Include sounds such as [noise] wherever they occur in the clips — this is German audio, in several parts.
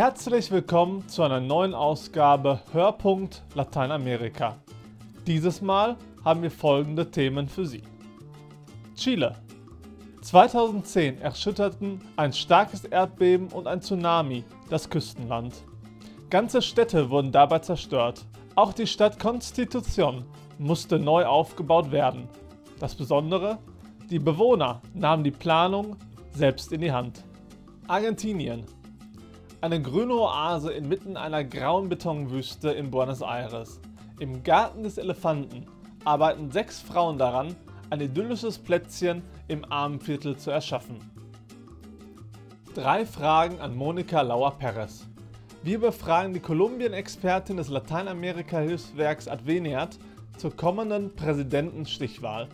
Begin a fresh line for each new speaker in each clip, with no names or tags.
Herzlich willkommen zu einer neuen Ausgabe Hörpunkt Lateinamerika. Dieses Mal haben wir folgende Themen für Sie. Chile. 2010 erschütterten ein starkes Erdbeben und ein Tsunami das Küstenland. Ganze Städte wurden dabei zerstört. Auch die Stadt Constitución musste neu aufgebaut werden. Das Besondere? Die Bewohner nahmen die Planung selbst in die Hand. Argentinien. Eine grüne Oase inmitten einer grauen Betonwüste in Buenos Aires. Im Garten des Elefanten arbeiten sechs Frauen daran, ein idyllisches Plätzchen im Armenviertel zu erschaffen. Drei Fragen an Monika Lauer-Perez. Wir befragen die Kolumbien-Expertin des Lateinamerika-Hilfswerks Adveniat zur kommenden Präsidentenstichwahl.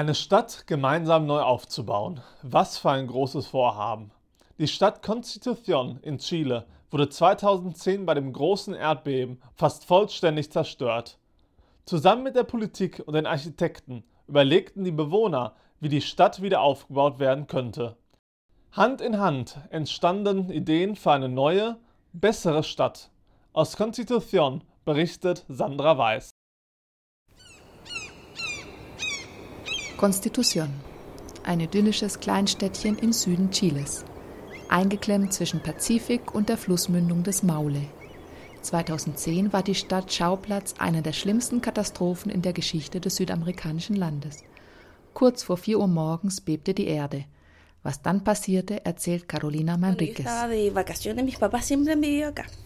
Eine Stadt gemeinsam neu aufzubauen. Was für ein großes Vorhaben. Die Stadt Constitución in Chile wurde 2010 bei dem großen Erdbeben fast vollständig zerstört. Zusammen mit der Politik und den Architekten überlegten die Bewohner, wie die Stadt wieder aufgebaut werden könnte. Hand in Hand entstanden Ideen für eine neue, bessere Stadt. Aus Constitución berichtet Sandra Weiß.
Constitución, ein idyllisches Kleinstädtchen im Süden Chiles, eingeklemmt zwischen Pazifik und der Flussmündung des Maule. 2010 war die Stadt Schauplatz einer der schlimmsten Katastrophen in der Geschichte des südamerikanischen Landes. Kurz vor 4 Uhr morgens bebte die Erde. Was dann passierte, erzählt Carolina Manriquez.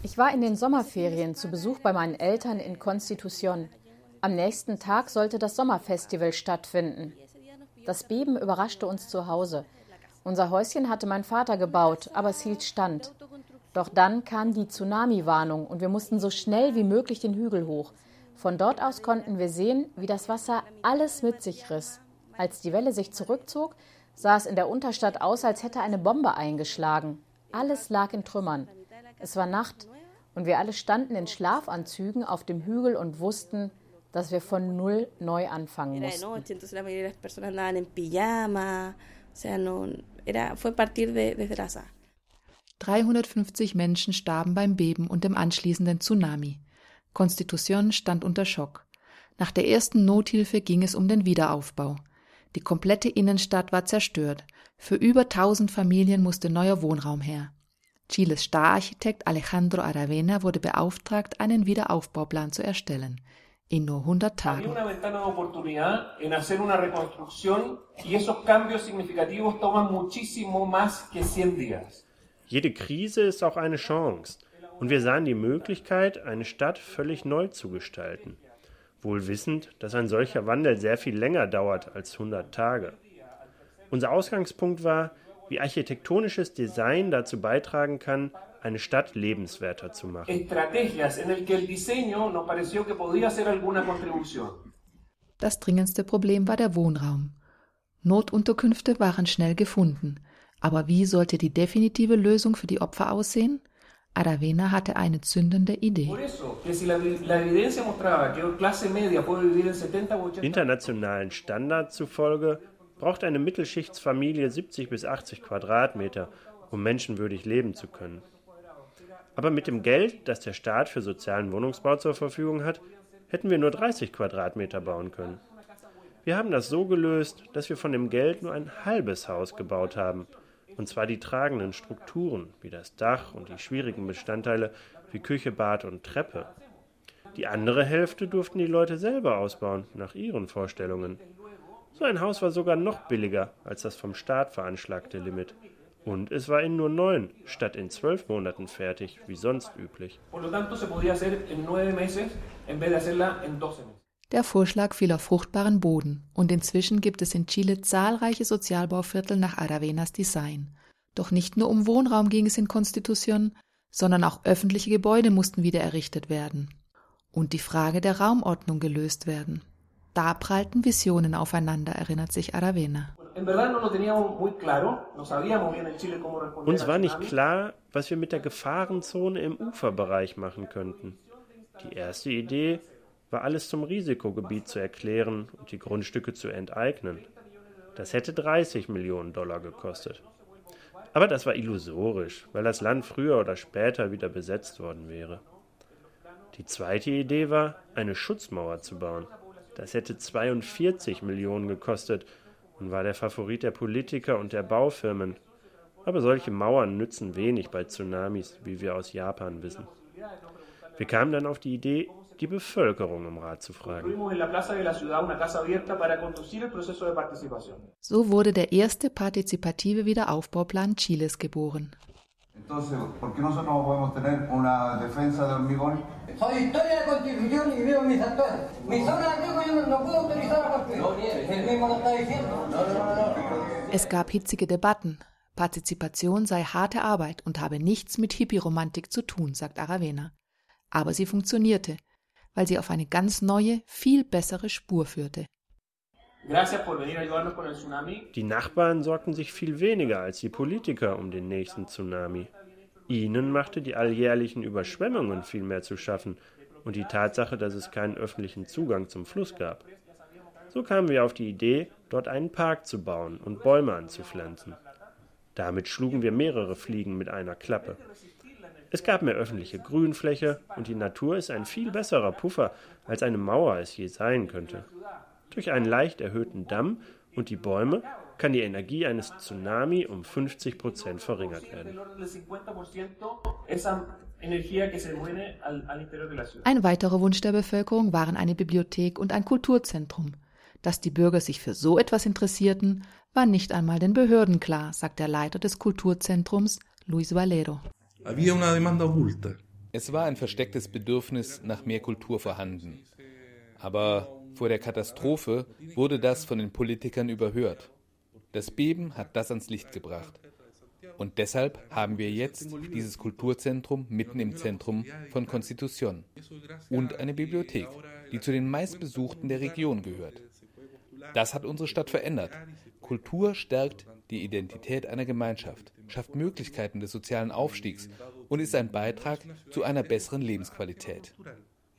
Ich war in den Sommerferien zu Besuch bei meinen Eltern in Constitución. Am nächsten Tag sollte das Sommerfestival stattfinden. Das Beben überraschte uns zu Hause. Unser Häuschen hatte mein Vater gebaut, aber es hielt stand. Doch dann kam die Tsunami-Warnung und wir mussten so schnell wie möglich den Hügel hoch. Von dort aus konnten wir sehen, wie das Wasser alles mit sich riss. Als die Welle sich zurückzog, sah es in der Unterstadt aus, als hätte eine Bombe eingeschlagen. Alles lag in Trümmern. Es war Nacht und wir alle standen in Schlafanzügen auf dem Hügel und wussten, dass wir von Null neu anfangen mussten.
350 Menschen starben beim Beben und dem anschließenden Tsunami. Constitución stand unter Schock. Nach der ersten Nothilfe ging es um den Wiederaufbau. Die komplette Innenstadt war zerstört. Für über 1000 Familien musste neuer Wohnraum her. Chiles Stararchitekt Alejandro Aravena wurde beauftragt, einen Wiederaufbauplan zu erstellen. In nur 100 Tagen.
Jede Krise ist auch eine Chance. Und wir sahen die Möglichkeit, eine Stadt völlig neu zu gestalten. Wohl wissend, dass ein solcher Wandel sehr viel länger dauert als 100 Tage. Unser Ausgangspunkt war, wie architektonisches Design dazu beitragen kann, eine Stadt lebenswerter zu machen.
Das dringendste Problem war der Wohnraum. Notunterkünfte waren schnell gefunden, aber wie sollte die definitive Lösung für die Opfer aussehen? Aravena hatte eine zündende Idee.
Internationalen Standards zufolge braucht eine Mittelschichtsfamilie 70 bis 80 Quadratmeter, um menschenwürdig leben zu können. Aber mit dem Geld, das der Staat für sozialen Wohnungsbau zur Verfügung hat, hätten wir nur 30 Quadratmeter bauen können. Wir haben das so gelöst, dass wir von dem Geld nur ein halbes Haus gebaut haben – und zwar die tragenden Strukturen wie das Dach und die schwierigen Bestandteile wie Küche, Bad und Treppe. Die andere Hälfte durften die Leute selber ausbauen, nach ihren Vorstellungen. So ein Haus war sogar noch billiger als das vom Staat veranschlagte Limit. Und es war in nur neun statt in zwölf Monaten fertig, wie sonst üblich.
Der Vorschlag fiel auf fruchtbaren Boden und inzwischen gibt es in Chile zahlreiche Sozialbauviertel nach Aravenas Design. Doch nicht nur um Wohnraum ging es in Constitución, sondern auch öffentliche Gebäude mussten wieder errichtet werden. Und die Frage der Raumordnung gelöst werden. Da prallten Visionen aufeinander, erinnert sich Aravena.
Uns war nicht klar, was wir mit der Gefahrenzone im Uferbereich machen könnten. Die erste Idee war alles zum Risikogebiet zu erklären und die Grundstücke zu enteignen. Das hätte 30 Millionen Dollar gekostet. Aber das war illusorisch, weil das Land früher oder später wieder besetzt worden wäre. Die zweite Idee war, eine Schutzmauer zu bauen. Das hätte 42 Millionen gekostet und war der Favorit der Politiker und der Baufirmen. Aber solche Mauern nützen wenig bei Tsunamis, wie wir aus Japan wissen. Wir kamen dann auf die Idee, die Bevölkerung um Rat zu fragen.
So wurde der erste partizipative Wiederaufbauplan Chiles geboren.
Entonces, ¿por qué nosotros no podemos tener una defensa de hormigón? Soy historia de constitución y vivo en mi sector. Mi zona de
yo no puedo utilizar la construcción. El mismo lo está diciendo. No, no, no, Es gab hitzige Debatten. Partizipation sei harte Arbeit und habe nichts mit Hippie-Romantik zu tun, sagt Aravena. Aber sie funktionierte, weil sie auf eine ganz neue, viel bessere Spur führte.
Die Nachbarn sorgten sich viel weniger als die Politiker um den nächsten Tsunami. Ihnen machte die alljährlichen Überschwemmungen viel mehr zu schaffen und die Tatsache, dass es keinen öffentlichen Zugang zum Fluss gab. So kamen wir auf die Idee, dort einen Park zu bauen und Bäume anzupflanzen. Damit schlugen wir mehrere Fliegen mit einer Klappe. Es gab mehr öffentliche Grünfläche und die Natur ist ein viel besserer Puffer, als eine Mauer es je sein könnte. Durch einen leicht erhöhten Damm und die Bäume kann die Energie eines Tsunami um 50 Prozent verringert werden.
Ein weiterer Wunsch der Bevölkerung waren eine Bibliothek und ein Kulturzentrum. Dass die Bürger sich für so etwas interessierten, war nicht einmal den Behörden klar, sagt der Leiter des Kulturzentrums, Luis Valero.
Es war ein verstecktes Bedürfnis nach mehr Kultur vorhanden. Aber vor der Katastrophe wurde das von den Politikern überhört. Das Beben hat das ans Licht gebracht. Und deshalb haben wir jetzt dieses Kulturzentrum mitten im Zentrum von Constitución und eine Bibliothek, die zu den meistbesuchten der Region gehört. Das hat unsere Stadt verändert. Kultur stärkt die Identität einer Gemeinschaft, schafft Möglichkeiten des sozialen Aufstiegs und ist ein Beitrag zu einer besseren Lebensqualität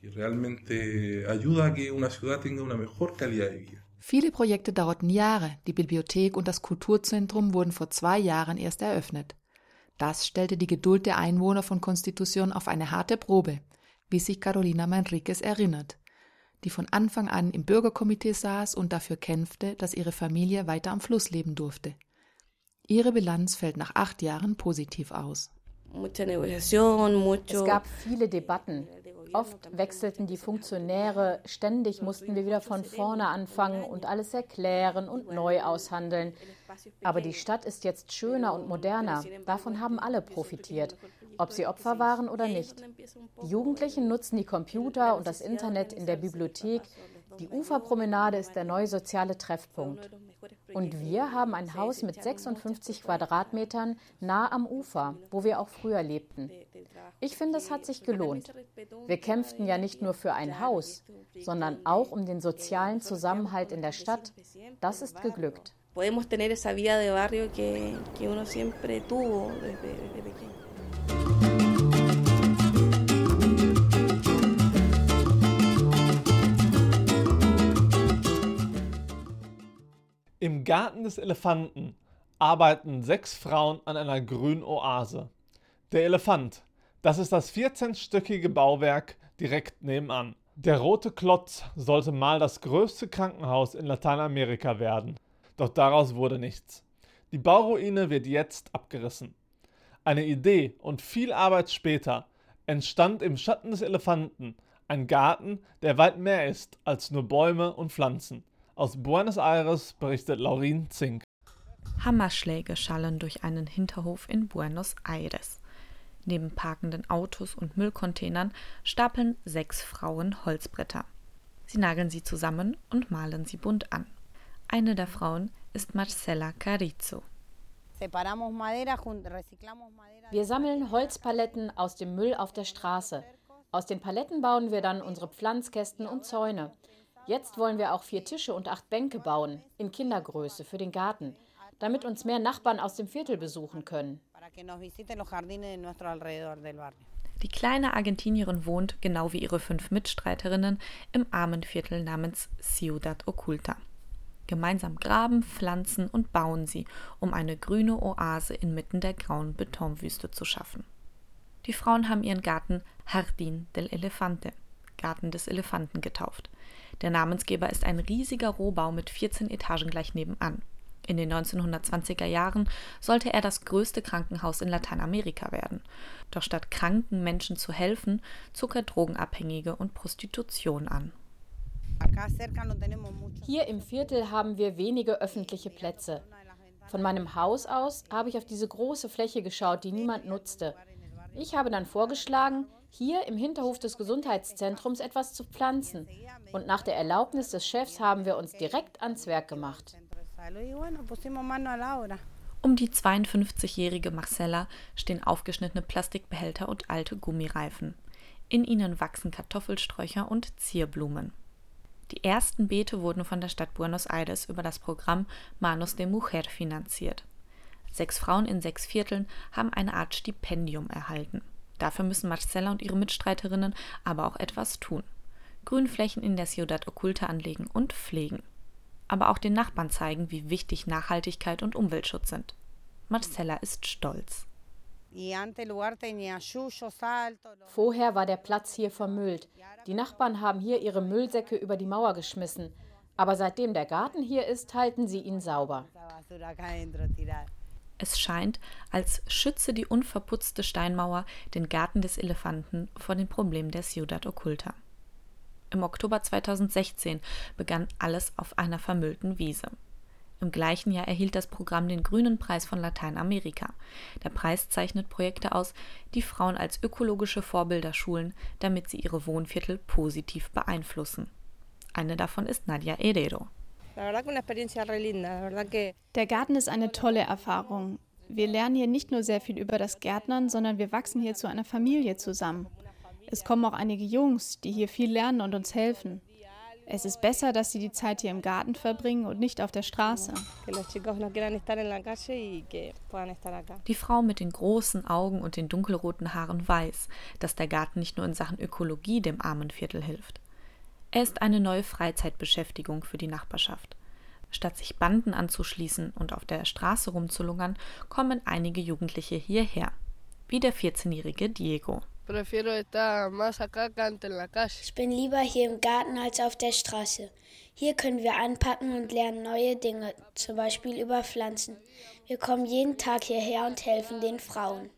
y realmente ayuda
a que una ciudad tenga una mejor calidad de vida. Viele Projekte dauerten Jahre. Die Bibliothek und das Kulturzentrum wurden vor zwei Jahren erst eröffnet. Das stellte die Geduld der Einwohner von Constitución auf eine harte Probe, wie sich Carolina Manriquez erinnert, die von Anfang an im Bürgerkomitee saß und dafür kämpfte, dass ihre Familie weiter am Fluss leben durfte. Ihre Bilanz fällt nach acht Jahren positiv aus.
Es gab viele Debatten, Oft wechselten die Funktionäre, ständig mussten wir wieder von vorne anfangen und alles erklären und neu aushandeln. Aber die Stadt ist jetzt schöner und moderner. Davon haben alle profitiert, ob sie Opfer waren oder nicht. Die Jugendlichen nutzen die Computer und das Internet in der Bibliothek. Die Uferpromenade ist der neue soziale Treffpunkt. Und wir haben ein Haus mit 56 Quadratmetern nah am Ufer, wo wir auch früher lebten. Ich finde, es hat sich gelohnt. Wir kämpften ja nicht nur für ein Haus, sondern auch um den sozialen Zusammenhalt in der Stadt. Das ist geglückt. Podemos tener esa vida de barrio que, que uno siempre tuvo desde, desde pequeño.
Im Garten des Elefanten arbeiten sechs Frauen an einer grünen Oase. Der Elefant, das ist das 14-stöckige Bauwerk direkt nebenan. Der rote Klotz sollte mal das größte Krankenhaus in Lateinamerika werden. Doch daraus wurde nichts. Die Bauruine wird jetzt abgerissen. Eine Idee und viel Arbeit später entstand im Schatten des Elefanten ein Garten, der weit mehr ist als nur Bäume und Pflanzen. Aus Buenos Aires berichtet Laurin Zink.
Hammerschläge schallen durch einen Hinterhof in Buenos Aires. Neben parkenden Autos und Müllcontainern stapeln sechs Frauen Holzbretter. Sie nageln sie zusammen und malen sie bunt an. Eine der Frauen ist Marcela Carizo.
Wir sammeln Holzpaletten aus dem Müll auf der Straße. Aus den Paletten bauen wir dann unsere Pflanzkästen und Zäune. Jetzt wollen wir auch vier Tische und acht Bänke bauen, in Kindergröße, für den Garten, damit uns mehr Nachbarn aus dem Viertel besuchen können.
Die kleine Argentinierin wohnt, genau wie ihre fünf Mitstreiterinnen, im armen Viertel namens Ciudad Oculta. Gemeinsam graben, pflanzen und bauen sie, um eine grüne Oase inmitten der grauen Betonwüste zu schaffen. Die Frauen haben ihren Garten Jardín del Elefante, Garten des Elefanten getauft. Der Namensgeber ist ein riesiger Rohbau mit 14 Etagen gleich nebenan. In den 1920er Jahren sollte er das größte Krankenhaus in Lateinamerika werden. Doch statt kranken Menschen zu helfen, zog er Drogenabhängige und Prostitution an.
Hier im Viertel haben wir wenige öffentliche Plätze. Von meinem Haus aus habe ich auf diese große Fläche geschaut, die niemand nutzte. Ich habe dann vorgeschlagen, hier im Hinterhof des Gesundheitszentrums etwas zu pflanzen. Und nach der Erlaubnis des Chefs haben wir uns direkt ans Werk gemacht.
Um die 52-jährige Marcella stehen aufgeschnittene Plastikbehälter und alte Gummireifen. In ihnen wachsen Kartoffelsträucher und Zierblumen. Die ersten Beete wurden von der Stadt Buenos Aires über das Programm Manos de Mujer finanziert. Sechs Frauen in sechs Vierteln haben eine Art Stipendium erhalten. Dafür müssen Marcella und ihre Mitstreiterinnen aber auch etwas tun. Grünflächen in der Ciudad Oculta anlegen und pflegen. Aber auch den Nachbarn zeigen, wie wichtig Nachhaltigkeit und Umweltschutz sind. Marcella ist stolz.
Vorher war der Platz hier vermüllt. Die Nachbarn haben hier ihre Müllsäcke über die Mauer geschmissen. Aber seitdem der Garten hier ist, halten sie ihn sauber.
Es scheint, als schütze die unverputzte Steinmauer den Garten des Elefanten vor den Problemen der Ciudad Oculta. Im Oktober 2016 begann alles auf einer vermüllten Wiese. Im gleichen Jahr erhielt das Programm den Grünen Preis von Lateinamerika. Der Preis zeichnet Projekte aus, die Frauen als ökologische Vorbilder schulen, damit sie ihre Wohnviertel positiv beeinflussen. Eine davon ist Nadia Herrero.
Der Garten ist eine tolle Erfahrung. Wir lernen hier nicht nur sehr viel über das Gärtnern, sondern wir wachsen hier zu einer Familie zusammen. Es kommen auch einige Jungs, die hier viel lernen und uns helfen. Es ist besser, dass sie die Zeit hier im Garten verbringen und nicht auf der Straße.
Die Frau mit den großen Augen und den dunkelroten Haaren weiß, dass der Garten nicht nur in Sachen Ökologie dem armen Viertel hilft. Er ist eine neue Freizeitbeschäftigung für die Nachbarschaft. Statt sich Banden anzuschließen und auf der Straße rumzulungern, kommen einige Jugendliche hierher, wie der 14-jährige Diego.
Ich bin lieber hier im Garten als auf der Straße. Hier können wir anpacken und lernen neue Dinge, zum Beispiel über Pflanzen. Wir kommen jeden Tag hierher und helfen den Frauen.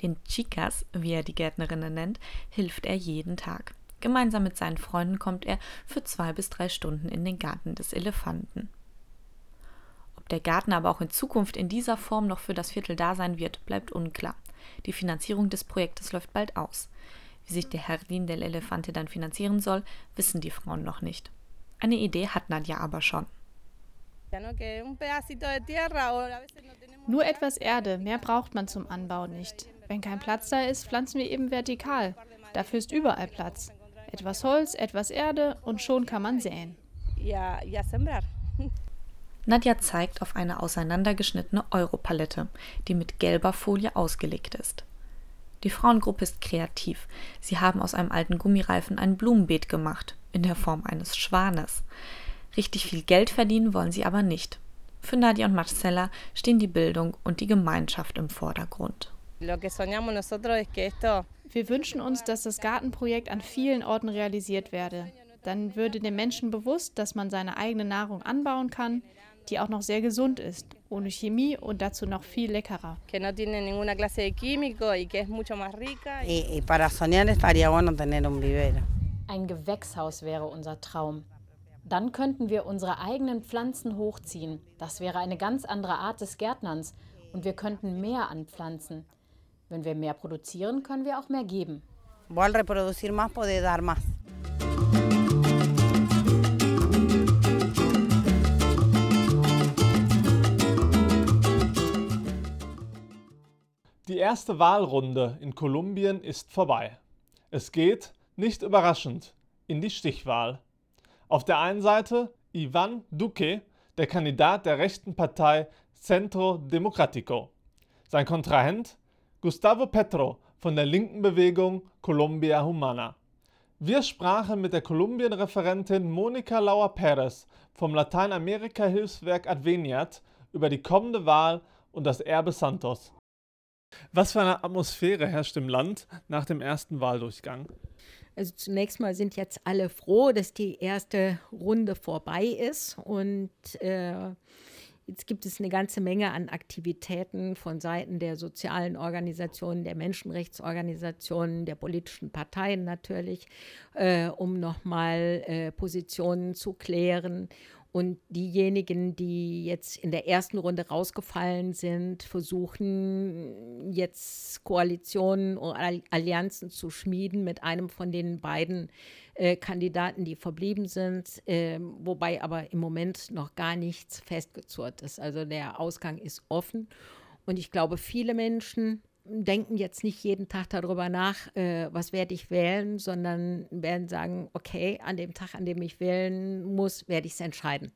Den Chicas, wie er die Gärtnerinnen nennt, hilft er jeden Tag. Gemeinsam mit seinen Freunden kommt er für zwei bis drei Stunden in den Garten des Elefanten. Ob der Garten aber auch in Zukunft in dieser Form noch für das Viertel da sein wird, bleibt unklar. Die Finanzierung des Projektes läuft bald aus. Wie sich der Jardin del Elefante dann finanzieren soll, wissen die Frauen noch nicht. Eine Idee hat Nadja aber schon.
Nur etwas Erde, mehr braucht man zum Anbau nicht. Wenn kein Platz da ist, pflanzen wir eben vertikal. Dafür ist überall Platz. Etwas Holz, etwas Erde und schon kann man säen. [laughs]
Nadja zeigt auf eine auseinandergeschnittene Europalette, die mit gelber Folie ausgelegt ist. Die Frauengruppe ist kreativ. Sie haben aus einem alten Gummireifen ein Blumenbeet gemacht, in der Form eines Schwanes. Richtig viel Geld verdienen wollen sie aber nicht. Für Nadja und Marcella stehen die Bildung und die Gemeinschaft im Vordergrund.
Wir wünschen uns, dass das Gartenprojekt an vielen Orten realisiert werde. Dann würde den Menschen bewusst, dass man seine eigene Nahrung anbauen kann, die auch noch sehr gesund ist, ohne Chemie und dazu noch viel leckerer.
Ein Gewächshaus wäre unser Traum. Dann könnten wir unsere eigenen Pflanzen hochziehen. Das wäre eine ganz andere Art des Gärtnerns und wir könnten mehr anpflanzen. Wenn wir mehr produzieren, können wir auch mehr geben.
Die erste Wahlrunde in Kolumbien ist vorbei. Es geht, nicht überraschend, in die Stichwahl. Auf der einen Seite Ivan Duque, der Kandidat der rechten Partei Centro Democrático. Sein Kontrahent Gustavo Petro von der linken Bewegung Colombia Humana. Wir sprachen mit der Kolumbien-Referentin Monika Lauer-Perez vom Lateinamerika-Hilfswerk Adveniat über die kommende Wahl und das Erbe Santos. Was für eine Atmosphäre herrscht im Land nach dem ersten Wahldurchgang?
Also zunächst mal sind jetzt alle froh, dass die erste Runde vorbei ist und äh, Jetzt gibt es eine ganze Menge an Aktivitäten von Seiten der sozialen Organisationen, der Menschenrechtsorganisationen, der politischen Parteien natürlich, äh, um nochmal äh, Positionen zu klären und diejenigen, die jetzt in der ersten Runde rausgefallen sind, versuchen jetzt Koalitionen oder Allianzen zu schmieden mit einem von den beiden äh, Kandidaten, die verblieben sind, äh, wobei aber im Moment noch gar nichts festgezurrt ist. Also der Ausgang ist offen. Und ich glaube, viele Menschen denken jetzt nicht jeden Tag darüber nach, äh, was werde ich wählen, sondern werden sagen, okay, an dem Tag, an dem ich wählen muss, werde ich es entscheiden.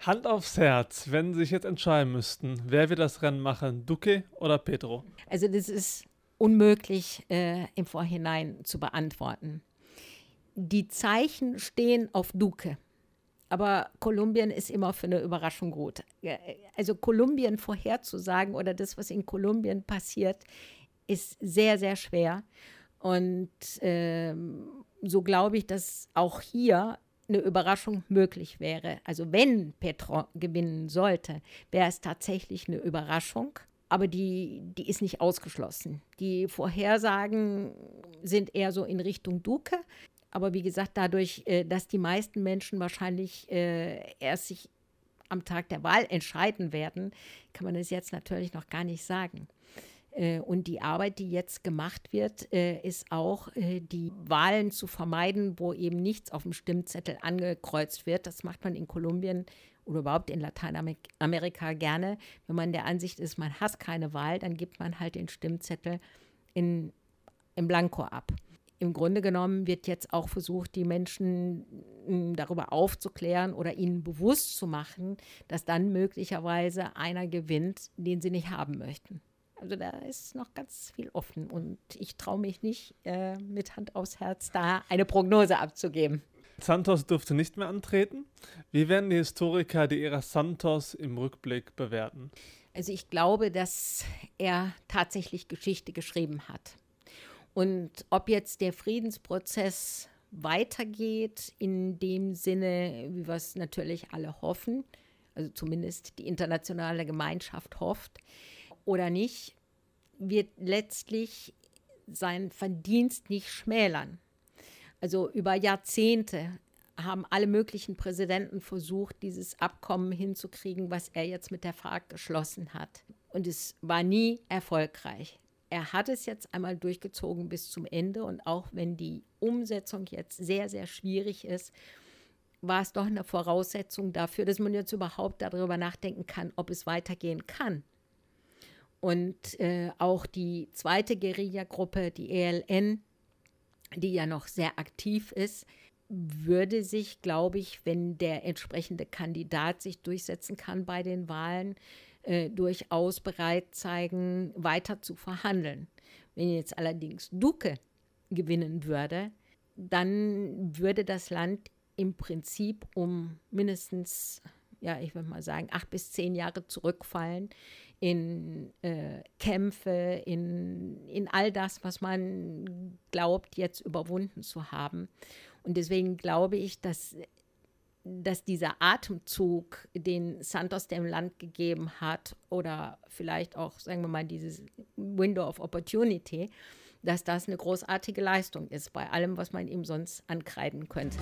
Hand aufs Herz, wenn Sie sich jetzt entscheiden müssten, wer wird das Rennen machen, Duque oder Pedro?
Also das ist unmöglich äh, im Vorhinein zu beantworten. Die Zeichen stehen auf Duque. Aber Kolumbien ist immer für eine Überraschung gut. Also Kolumbien vorherzusagen oder das, was in Kolumbien passiert, ist sehr, sehr schwer. Und ähm, so glaube ich, dass auch hier eine Überraschung möglich wäre. Also wenn Petro gewinnen sollte, wäre es tatsächlich eine Überraschung. Aber die, die ist nicht ausgeschlossen. Die Vorhersagen sind eher so in Richtung Duque. Aber wie gesagt, dadurch, äh, dass die meisten Menschen wahrscheinlich äh, erst sich am Tag der Wahl entscheiden werden, kann man es jetzt natürlich noch gar nicht sagen. Äh, und die Arbeit, die jetzt gemacht wird, ist auch, die Wahlen zu vermeiden, wo eben nichts auf dem Stimmzettel angekreuzt wird. Das macht man in Kolumbien oder überhaupt in Lateinamerika gerne. Wenn man der Ansicht ist, man hasst keine Wahl, dann gibt man halt den Stimmzettel in, in Blanko ab im Grunde genommen wird jetzt auch versucht, die Menschen hm, darüber aufzuklären oder ihnen bewusst zu machen, dass dann möglicherweise einer gewinnt, den sie nicht haben möchten. Also da ist noch ganz viel offen und ich traue mich nicht, äh, mit Hand aufs Herz da eine Prognose abzugeben.
Santos dürfte nicht mehr antreten. Wie werden die Historiker die Ära Santos im Rückblick bewerten?
Also ich glaube, dass er tatsächlich Geschichte geschrieben hat. Und ob jetzt der Friedensprozess weitergeht, in dem Sinne, wie wir es natürlich alle hoffen, also zumindest die internationale Gemeinschaft hofft, oder nicht, wird letztlich sein Verdienst nicht schmälern. Also über Jahrzehnte haben alle möglichen Präsidenten versucht, dieses Abkommen hinzukriegen, was er jetzt mit der FARC geschlossen hat. Und es war nie erfolgreich er hat es jetzt einmal durchgezogen bis zum Ende und auch wenn die Umsetzung jetzt sehr, sehr schwierig ist, war es doch eine Voraussetzung dafür, dass man jetzt überhaupt darüber nachdenken kann, ob es weitergehen kann. Und äh, auch die zweite Guerilla-Gruppe, die ELN, die ja noch sehr aktiv ist, würde sich, glaube ich, wenn der entsprechende Kandidat sich durchsetzen kann bei den Wahlen, äh, durchaus bereit zeigen, weiter zu verhandeln. Wenn jetzt allerdings Duque gewinnen würde, dann würde das Land im Prinzip um mindestens, ja, ich würde mal sagen, acht bis zehn Jahre zurückfallen in äh, Kämpfe, in, in all das, was man glaubt, jetzt überwunden zu haben. Und deswegen glaube ich, dass dass dieser Atemzug, den Santos dem Land gegeben hat, oder vielleicht auch, sagen wir mal, dieses Window of Opportunity, dass das eine großartige Leistung ist bei allem, was man ihm sonst ankreiden könnte.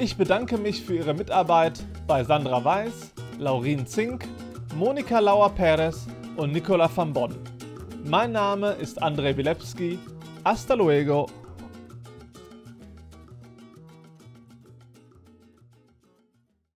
Ich bedanke mich für Ihre Mitarbeit bei Sandra Weiß, Laurin Zink, Monika Lauer-Perez und Nicola van Bonn. Mein Name ist Andrei Wilepski. Hasta luego